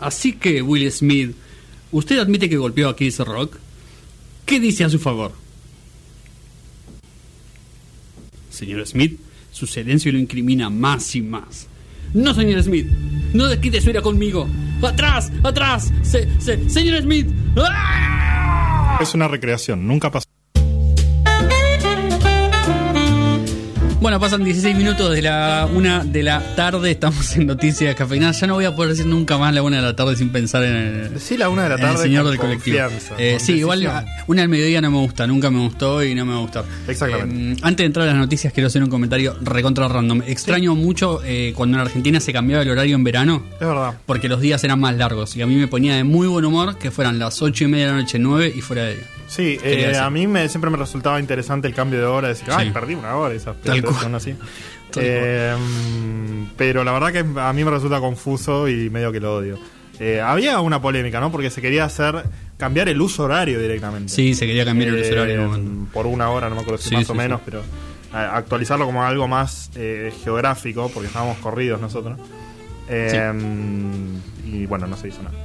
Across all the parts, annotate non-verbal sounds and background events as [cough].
Así que, Will Smith, ¿usted admite que golpeó a Chris Rock? ¿Qué dice a su favor? Señor Smith, su silencio lo incrimina más y más. No, señor Smith, no desquite su ira conmigo. ¡Atrás! ¡Atrás! Se, se, ¡Señor Smith! ¡Ah! Es una recreación, nunca pasó. Bueno, pasan 16 minutos de la una de la tarde, estamos en Noticias Cafeinadas. Ya no voy a poder decir nunca más la una de la tarde sin pensar en el, Sí, la una de la el tarde. señor del colectivo. Eh, sí, igual una del mediodía no me gusta, nunca me gustó y no me va a gustar. Exactamente. Eh, antes de entrar a las noticias, quiero hacer un comentario recontra random. Extraño mucho eh, cuando en Argentina se cambiaba el horario en verano. Es verdad. Porque los días eran más largos y a mí me ponía de muy buen humor que fueran las 8 y media de la noche, 9 y fuera de. Sí, eh, a mí me, siempre me resultaba interesante el cambio de hora, decir, ay, perdí una hora, esas Tal cual. son así. [laughs] Tal Eh, pero la verdad que a mí me resulta confuso y medio que lo odio. Eh, había una polémica, ¿no? Porque se quería hacer cambiar el uso horario directamente. Sí, se quería cambiar el uso horario momento. Por una hora, no me acuerdo si Sí, más sí, o menos, pero actualizarlo como algo más eh, geográfico, porque estábamos corridos nosotros. Eh, Y bueno, no se hizo nada.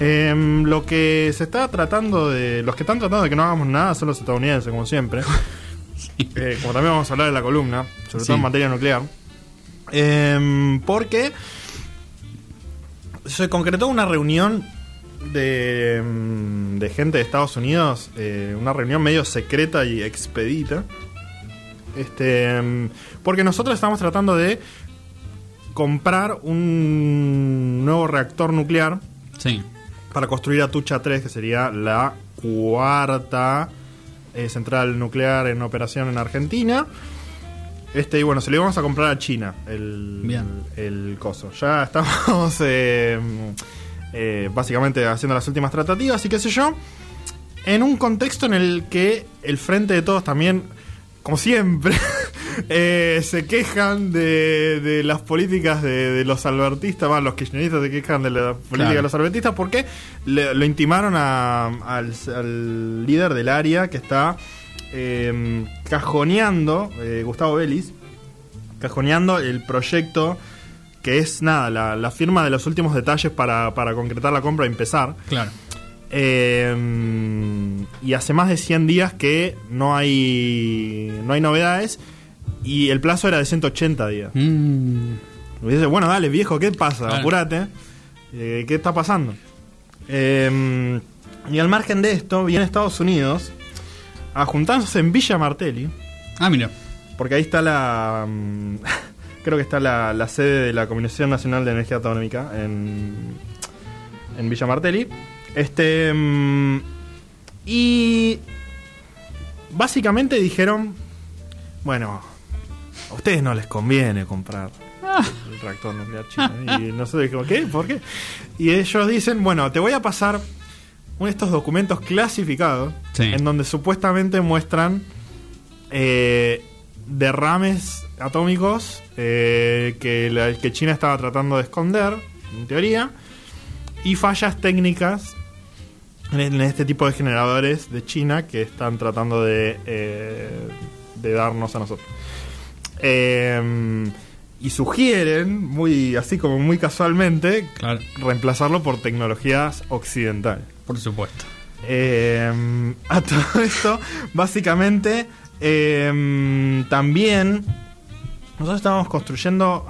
Eh, lo que se está tratando de. Los que están tratando de que no hagamos nada son los estadounidenses, como siempre. [laughs] Eh, como también vamos a hablar de la columna, sobre Sí. todo en materia nuclear. Eh, porque se concretó una reunión de, mm, de gente de Estados Unidos, eh, una reunión medio secreta y expedita. Este, porque nosotros estamos tratando de comprar un nuevo reactor nuclear Sí. Para construir Atucha 3, que sería la cuarta eh, central nuclear en operación en Argentina. Este, y bueno, se lo íbamos a comprar a China, el, Bien. el coso. Ya [laughs] estamos eh, eh, básicamente haciendo las últimas tratativas y qué sé yo. En un contexto en el que el frente de todos también, como siempre, [laughs] eh, se quejan de, de las políticas de, de los albertistas, bueno, los kirchneristas se quejan de la política Claro. de los albertistas porque le- lo intimaron a- al, al líder del área que está eh, cajoneando, eh, Gustavo Vélez, cajoneando el proyecto que es nada, la, la firma de los últimos detalles para, para concretar la compra y empezar. Claro. Eh, y hace más de 100 días que no hay no hay novedades y el plazo era de 180 días. Mm, Y dice, bueno, dale, viejo, ¿qué pasa? Claro. Apurate. Eh, ¿Qué está pasando? Eh, y al margen de esto, viene Estados Unidos a juntarse en Villa Martelli, Ah, mira. porque ahí está la... mm, [laughs] creo que está la, la sede de la Comisión Nacional de Energía Atómica en, en Villa Martelli. Este... mm, y... Básicamente dijeron, bueno, a ustedes no les conviene comprar el reactor nuclear chino. Y nosotros dijimos, ¿qué? ¿Por qué? Y ellos dicen, bueno, te voy a pasar uno de estos documentos clasificados Sí. en donde supuestamente muestran eh, derrames atómicos eh, que, la- que China estaba tratando de esconder, en teoría, y fallas técnicas en, en este tipo de generadores de China que están tratando de, eh, de darnos a nosotros. Eh, y sugieren, muy así como muy casualmente, Claro. reemplazarlo por tecnologías occidentales. Por supuesto. Eh, a todo esto, básicamente, eh, también nosotros estábamos construyendo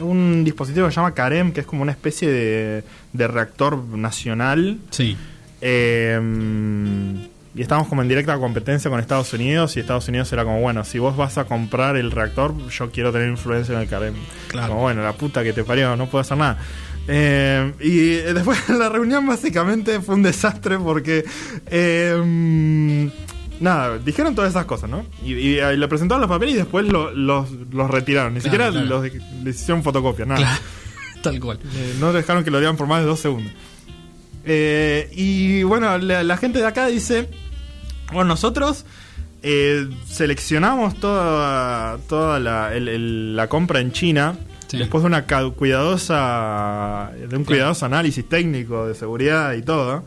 un dispositivo que se llama CAREM, que es como una especie de, de reactor nacional. Sí. Eh, y estábamos como en directa competencia con Estados Unidos y Estados Unidos era como, bueno, si vos vas a comprar el reactor, yo quiero tener influencia en el CAREM. Claro. Como, bueno, la puta que te parió, no puedo hacer nada. Eh, y después [laughs] la reunión básicamente fue un desastre porque... eh, Nada, dijeron todas esas cosas, ¿no? Y, y, y le presentaron los papeles y después lo- los, los retiraron. Ni Claro, siquiera claro. los les hicieron fotocopia, nada. Claro. [laughs] Tal cual. Eh, no dejaron que lo dieran por más de dos segundos. Eh, y bueno, la, la gente de acá dice: Bueno, nosotros eh, seleccionamos toda, toda la, el- el- la compra en China Sí. después de una cuidadosa de un cuidadoso análisis técnico de seguridad y todo.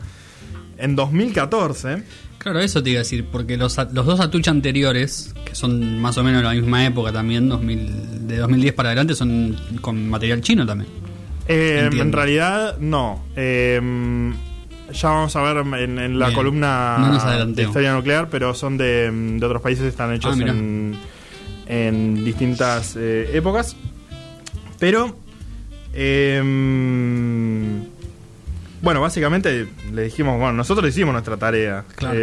En 2014, Claro, eso te iba a decir, porque los, los dos Atucha anteriores, que son más o menos la misma época también, 2000, de 2010 para adelante, son con material chino también. Eh, en realidad, no. Eh, ya vamos a ver en, en la Bien. columna No de historia nuclear, pero son de, de otros países, están hechos Ah, en, en distintas eh, épocas. Pero, bueno, básicamente le dijimos, bueno, nosotros hicimos nuestra tarea. Claro.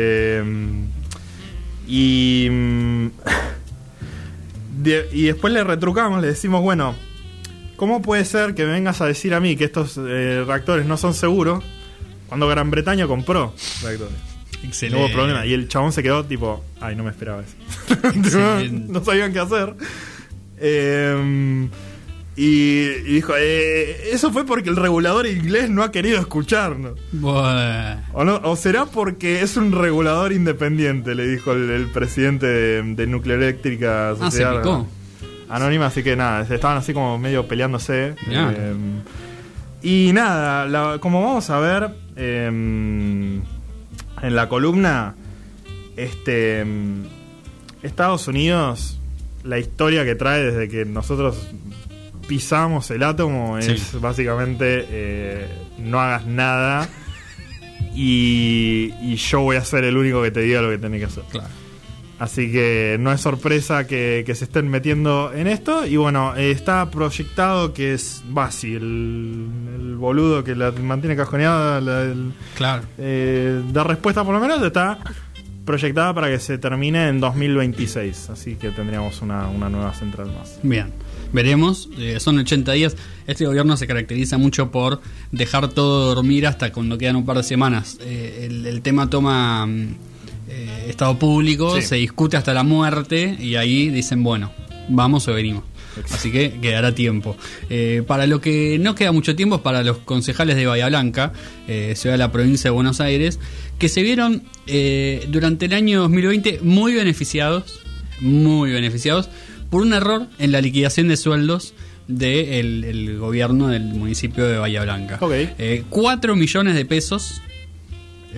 Y, [laughs] de- y después le retrucamos, le decimos, bueno, ¿cómo puede ser que me vengas a decir a mí que estos eh, reactores no son seguros cuando Gran Bretaña compró reactores? No Excelente. hubo problema. Y el chabón se quedó tipo, ay, no me esperaba eso. [laughs] No sabían qué hacer. Eh, y, y dijo, eh, eso fue porque el regulador inglés no ha querido escucharnos. O, no, o será porque es un regulador independiente, le dijo el, el presidente de, de Nuclear Eléctrica Ah, se Sociedad picó. Anónima, así que nada, estaban así como medio peleándose. Eh, y nada, la- como vamos a ver eh, en la columna, este mm, Estados Unidos, la historia que trae desde que nosotros pisamos el átomo es Sí. básicamente eh, no hagas nada y, y yo voy a ser el único que te diga lo que tenés que hacer. Claro. Así que no es sorpresa que, que se estén metiendo en esto. Y bueno, eh, está proyectado que es Basi, el, el boludo que la mantiene cajoneada, la, el- Claro. eh, da respuesta por lo menos, está proyectada para que se termine en 2026. Así que tendríamos una, una nueva central más. Bien, veremos. Eh, son 80 días. Este gobierno se caracteriza mucho por dejar todo dormir hasta cuando quedan un par de semanas. Eh, el, el tema toma mm, eh, estado público, Sí. se discute hasta la muerte y ahí dicen, bueno, vamos o venimos. Así que quedará tiempo. Eh, para lo que no queda mucho tiempo es para los concejales de Bahía Blanca, eh, ciudad de la provincia de Buenos Aires, que se vieron eh, durante el año 2020 muy beneficiados, muy beneficiados, por un error en la liquidación de sueldos del el gobierno del municipio de Bahía Blanca. Ok. Eh, 4 millones de pesos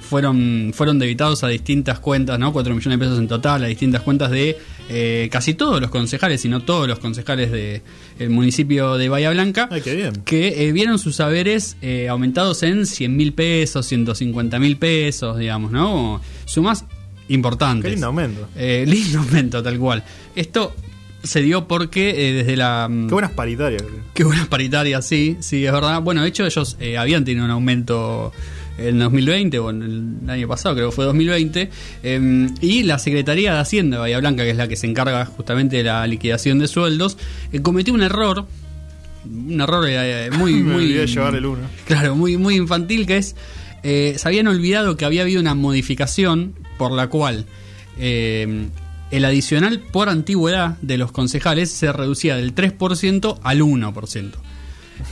fueron, fueron debitados a distintas cuentas, ¿no? 4 millones de pesos en total, a distintas cuentas de eh, casi todos los concejales, si no todos los concejales del municipio de Bahía Blanca, Ay, qué bien. que eh, vieron sus saberes eh, aumentados en 100 mil pesos, 150 mil pesos, digamos, ¿no? Sumas importantes. Qué lindo aumento. Eh, [laughs] lindo aumento, tal cual. Esto se dio porque eh, desde la... mm, Qué buenas paritarias. Qué buenas paritarias, sí, sí, es verdad. Bueno, de hecho ellos eh, habían tenido un aumento en 2020 o en el año pasado, creo que fue 2020, eh, y la Secretaría de Hacienda de Bahía Blanca, que es la que se encarga justamente de la liquidación de sueldos, eh, cometió un error, un error eh, muy... [laughs] Me muy olvidé de llevar el uno. Claro, muy, muy infantil que es, eh, se habían olvidado que había habido una modificación por la cual eh, el adicional por antigüedad de los concejales se reducía del 3% al 1%.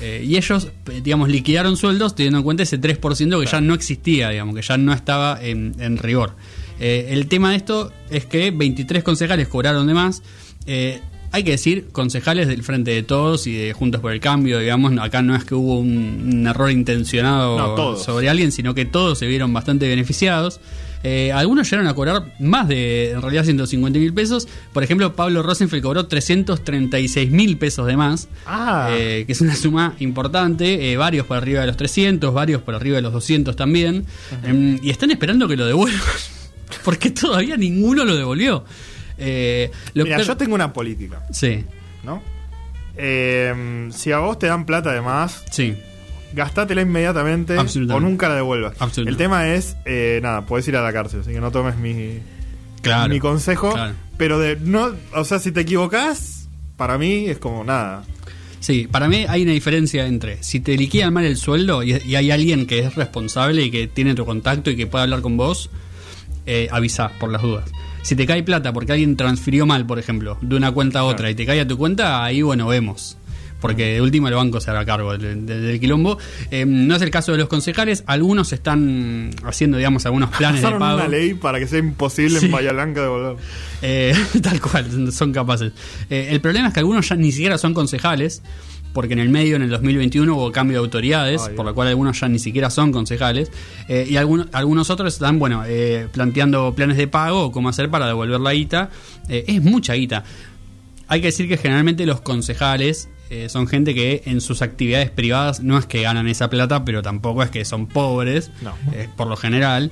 Eh, y ellos, eh, digamos, liquidaron sueldos teniendo en cuenta ese 3% que ya no existía, digamos, que ya no estaba en, en rigor. Eh, el tema de esto es que 23 concejales cobraron de más. Eh, hay que decir, concejales del Frente de Todos y de Juntos por el Cambio, digamos, acá no es que hubo un, un error intencionado No, sobre alguien, sino que todos se vieron bastante beneficiados. Eh, algunos llegaron a cobrar más de, en realidad, 150 mil pesos. Por ejemplo, Pablo Rosenfeld cobró 336 mil pesos de más, Ah. eh, que es una suma importante. eh, varios por arriba de los 300, varios por arriba de los 200 también. Em, y están esperando que lo devuelvan, [laughs] porque todavía ninguno lo devolvió. Eh, lo Mira, yo tengo una política, Sí, ¿no? Eh, si a vos te dan plata además, sí. gastátela inmediatamente o nunca la devuelvas. Absolutamente. El tema es, eh, nada, podés ir a la cárcel, así que no tomes mi, Claro. mi consejo. Claro. Pero de no, o sea, si te equivocás, para mí es como nada. Sí, para mí hay una diferencia entre si te liquidan mal el sueldo y, y hay alguien que es responsable y que tiene tu contacto y que puede hablar con vos, eh, avisa por las dudas. Si te cae plata porque alguien transfirió mal, por ejemplo, de una cuenta a otra Claro. y te cae a tu cuenta, ahí bueno, vemos. Porque de último el banco se hará cargo del, quilombo. Eh, no es el caso de los concejales. Algunos están haciendo, digamos, algunos [laughs] planes de pago. una ley para que sea imposible Sí. en Bahía Blanca devolver. Eh, [laughs] tal cual, son capaces. Eh, el problema es que algunos ya ni siquiera son concejales, porque en el medio, en el 2021, hubo cambio de autoridades, Ay, por lo cual algunos ya ni siquiera son concejales, eh, y algunos, algunos otros están, bueno, eh, planteando planes de pago o cómo hacer para devolver la guita. Eh, es mucha guita. Hay que decir que generalmente los concejales eh, son gente que en sus actividades privadas no es que ganan esa plata, pero tampoco es que son pobres, No. por lo general.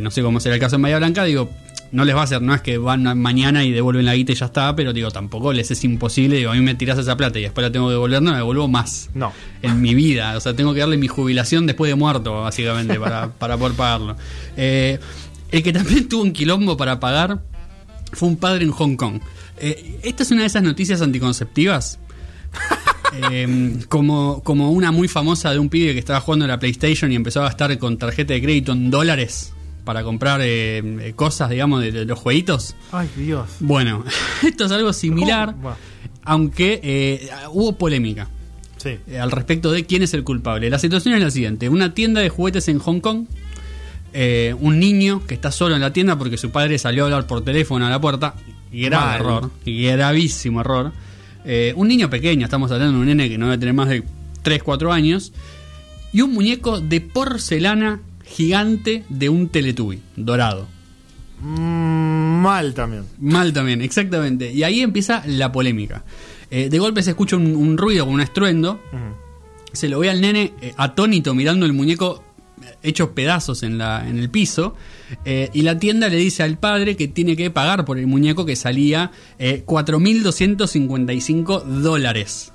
No sé cómo será el caso en Bahía Blanca, digo, no les va a hacer, no es que van mañana y devuelven la guita y ya está, pero digo, tampoco les es imposible, digo, a mí me tiras esa plata y después la tengo que devolver, no la devuelvo más No. en mi vida. O sea, tengo que darle mi jubilación después de muerto, básicamente, para, [laughs] para poder pagarlo. Eh, el que también tuvo un quilombo para pagar fue un padre en Hong Kong. Eh, esta es una de esas noticias anticonceptivas. [laughs] Eh, como, como una muy famosa de un pibe que estaba jugando en la PlayStation y empezó a gastar con tarjeta de crédito en dólares para comprar eh, eh, cosas, digamos, de, de los jueguitos. Ay, Dios. Bueno, [laughs] esto es algo similar, aunque eh, hubo polémica sí. al respecto de quién es el culpable. La situación es la siguiente: una tienda de juguetes en Hong Kong, eh, un niño que está solo en la tienda porque su padre salió a hablar por teléfono a la puerta, grave Mal. error, gravísimo error. Eh, un niño pequeño, estamos hablando de un nene que no debe tener más de 3, 4 años, y un muñeco de porcelana gigante de un Teletubby, dorado. Mm, mal también. Mal también, exactamente. Y ahí empieza la polémica. Eh, de golpe se escucha un, un ruido, un estruendo, se lo ve al nene eh, atónito mirando el muñeco eh, hecho pedazos en, la, en el piso. eh, y la tienda le dice al padre que tiene que pagar por el muñeco que salía eh, 4.255 dólares.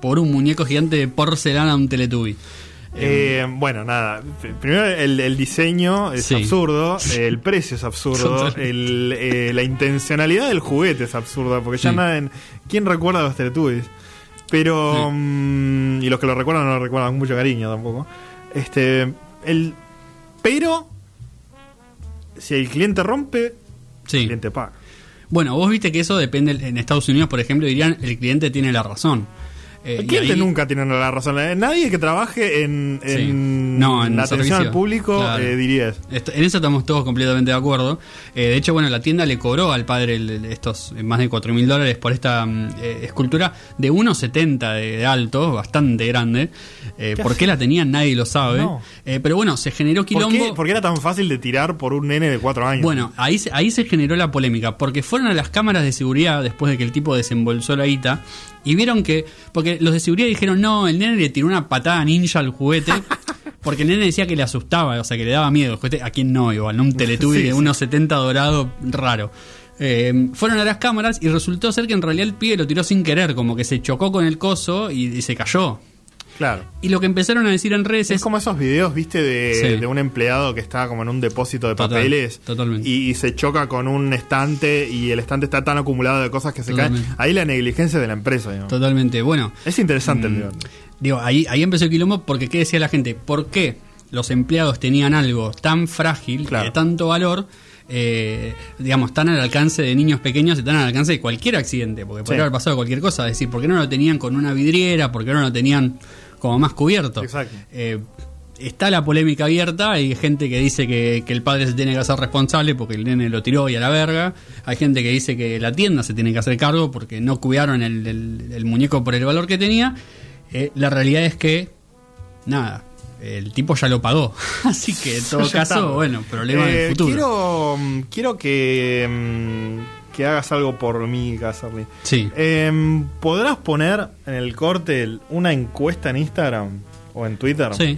Por un muñeco gigante de porcelana un Teletubby. Eh, bueno, nada. Primero, el, el diseño es Sí. absurdo, el precio es absurdo, el, eh, la intencionalidad del juguete es absurda, porque ya nada en- ¿Quién recuerda a los Teletubbies? Pero. Sí. mm, y los que lo recuerdan no lo recuerdan con mucho cariño tampoco. Este. El. Pero. Si el cliente rompe, el cliente paga. Bueno, vos viste que eso depende. En Estados Unidos, por ejemplo, dirían el cliente tiene la razón. Eh, El y cliente ahí- nunca tiene la razón. Eh, Nadie que trabaje en, Sí. en No, en la atención servicio. al público Claro. eh, diría eso. En eso estamos todos completamente de acuerdo. Eh, de hecho, bueno, la tienda le cobró al padre el- estos más de 4 mil dólares por esta mm, escultura de 1,70 de, de alto, bastante grande. ¿Qué ¿Por hace? qué la tenían? Nadie lo sabe. No. Pero bueno, se generó ¿Por quilombo. qué, por qué era tan fácil de tirar por un nene de cuatro años? Bueno, ahí, se- ahí se generó la polémica, porque fueron a las cámaras de seguridad después de que el tipo desembolsó la guita y vieron que, porque los de seguridad dijeron, no, el nene le tiró una patada ninja al juguete, [laughs] porque el nene decía que le asustaba, o sea, que le daba miedo. El juguete, ¿A quién no? Igual, ¿no? Un Teletubby Sí, de unos 70 dorado raro. Eh, fueron a las cámaras y resultó ser que en realidad el pibe lo tiró sin querer, como que se chocó con el coso y, y se cayó. Claro. Y lo que empezaron a decir en redes Es es... como esos videos, viste, de, Sí. de un empleado que está como en un depósito de Total, papeles totalmente. Y, y se choca con un estante y el estante está tan acumulado de cosas que se caen. Ahí la negligencia de la empresa, digamos. Totalmente, bueno. Es interesante Mm, el debate. Digo, ahí, ahí empezó el quilombo porque ¿qué decía la gente? ¿Por qué los empleados tenían algo tan frágil, Claro. de tanto valor, eh, digamos, tan al alcance de niños pequeños y tan al alcance de cualquier accidente? Porque podría Sí. haber pasado cualquier cosa. Es decir, ¿por qué no lo tenían con una vidriera? ¿Por qué no lo tenían como más cubierto? Exacto. Eh, está la polémica abierta, hay gente que dice que, que el padre se tiene que hacer responsable porque el nene lo tiró y a la verga, hay gente que dice que la tienda se tiene que hacer cargo porque no cuidaron el, el- el muñeco por el valor que tenía, Eh, la realidad es que, nada, el tipo ya lo pagó, [laughs] así que en [laughs] todo caso, está. bueno, problema Eh, del futuro. Quiero, mm, quiero que, mm, que hagas algo por mí, Casserly. Sí, Em, ¿Podrás poner en el corte una encuesta en Instagram o en Twitter? sí,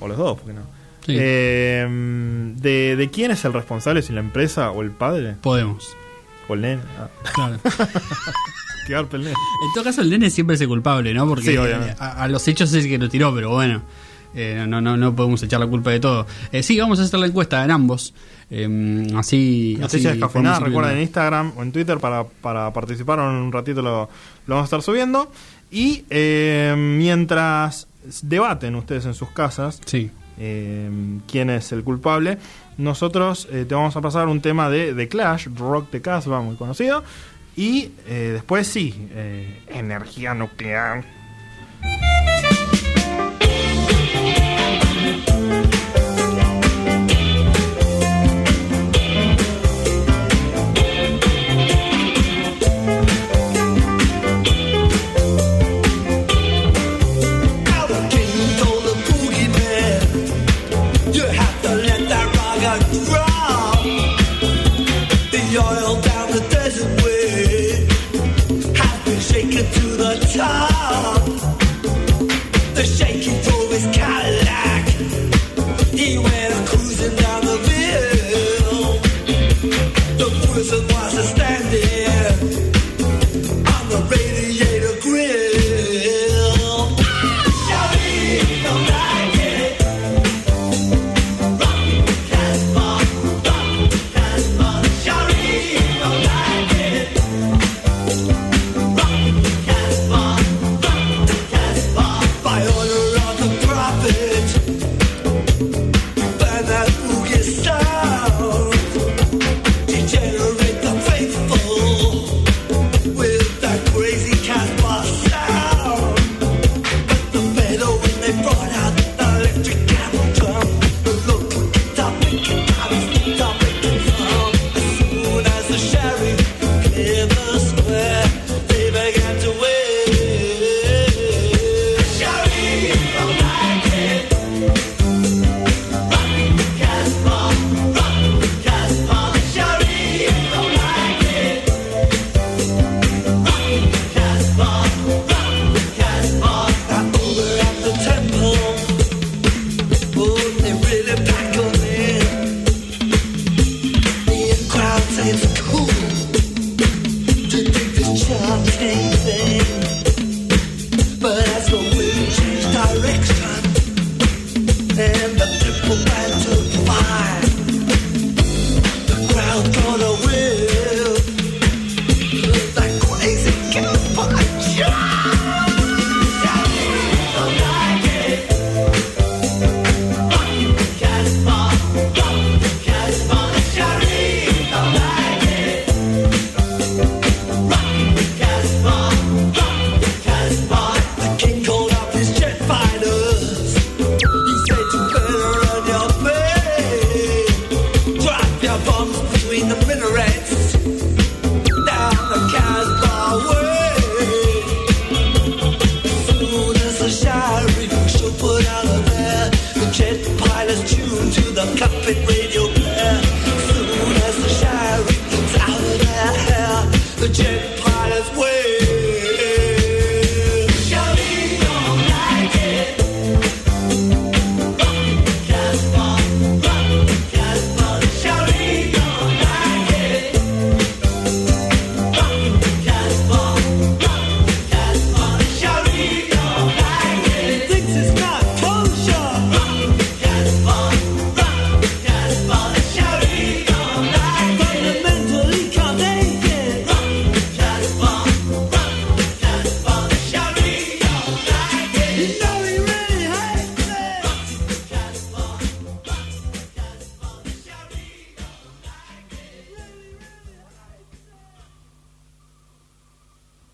O los dos, ¿por qué no? Sí. Em, de, de quién es el responsable, si la empresa o el padre podemos. o el nene. Ah, Claro. [laughs] el nene. En todo caso, el nene siempre es el culpable, ¿no? Porque Sí, obviamente. a, a los hechos es el que lo tiró, pero bueno, eh, no, no, no podemos echar la culpa de todo. Eh, sí, vamos a hacer la encuesta en ambos. eh, así. Noticias así descafeinadas, recuerden en. Instagram o en Twitter para, para participar. En un ratito lo, lo vamos a estar subiendo. Y eh, mientras debaten ustedes en sus casas Sí. eh, quién es el culpable, nosotros eh, te vamos a pasar un tema de, de Clash, Rock de Casbah, muy conocido. Y después sí, energía nuclear. direction.